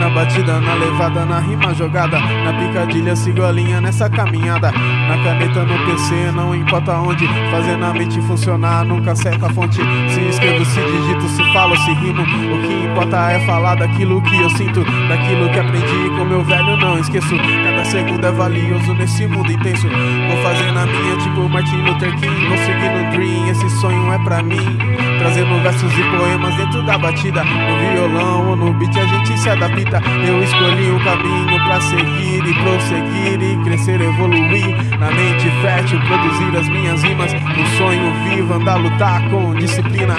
Na batida, na levada, na rima jogada. Na picadilha, sigo a linha nessa caminhada. Na caneta, no PC, não importa onde. Fazendo a mente funcionar, nunca seca a fonte. Se escrevo, se digito, se falo, se rimo. O que importa é falar daquilo que eu sinto, daquilo que aprendi com meu velho, não esqueço. Cada segundo é valioso nesse mundo intenso. Vou fazendo a minha, tipo Martin Luther King. Vou seguindo dream, esse sonho é pra mim. Trazendo versos e poemas dentro da batida. No violão ou no beat a gente se adapta. Eu escolhi um caminho pra seguir e prosseguir e crescer, evoluir. Na mente fértil, produzir as minhas rimas. Um sonho vivo, andar lutar com disciplina.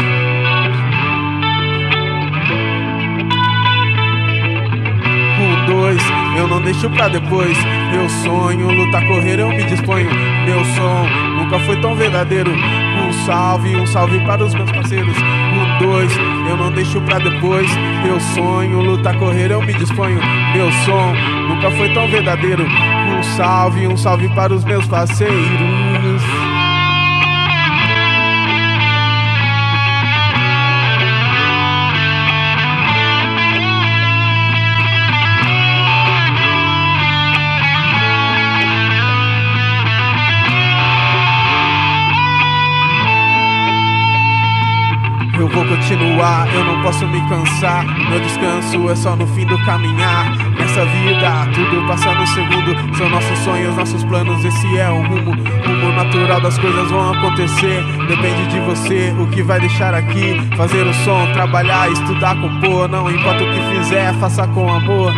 Um, dois, eu não deixo pra depois. Meu sonho, lutar, correr, eu me disponho. Meu som nunca foi tão verdadeiro. Um salve, um salve para os meus parceiros. Um, dois, eu não deixo pra depois. Meu sonho, lutar, correr, eu me disponho. Meu som nunca foi tão verdadeiro. Um salve, um salve para os meus parceiros. Eu vou continuar, eu não posso me cansar. Meu descanso é só no fim do caminhar. Nessa vida, tudo passa no segundo. São nossos sonhos, nossos planos, esse é o rumo. Rumo natural das coisas vão acontecer. Depende de você, o que vai deixar aqui. Fazer o som, trabalhar, estudar, compor. Não importa o que fizer, faça com amor.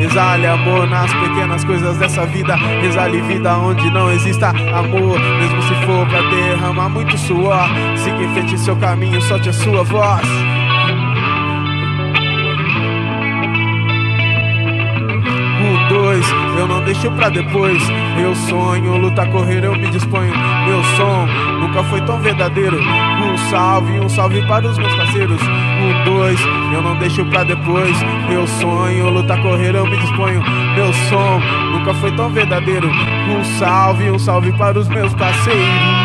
Exale amor nas pequenas coisas dessa vida. Exale vida onde não exista amor. Mesmo se for pra derramar muito suor. Siga em frente seu caminho, solte a sua voz. Eu não deixo pra depois. Meu sonho, lutar, correr, eu me disponho. Meu som nunca foi tão verdadeiro. Um salve, um salve para os meus parceiros. Um, dois, eu não deixo pra depois. Meu sonho, lutar, correr, eu me disponho. Meu som nunca foi tão verdadeiro. Um salve, um salve para os meus parceiros.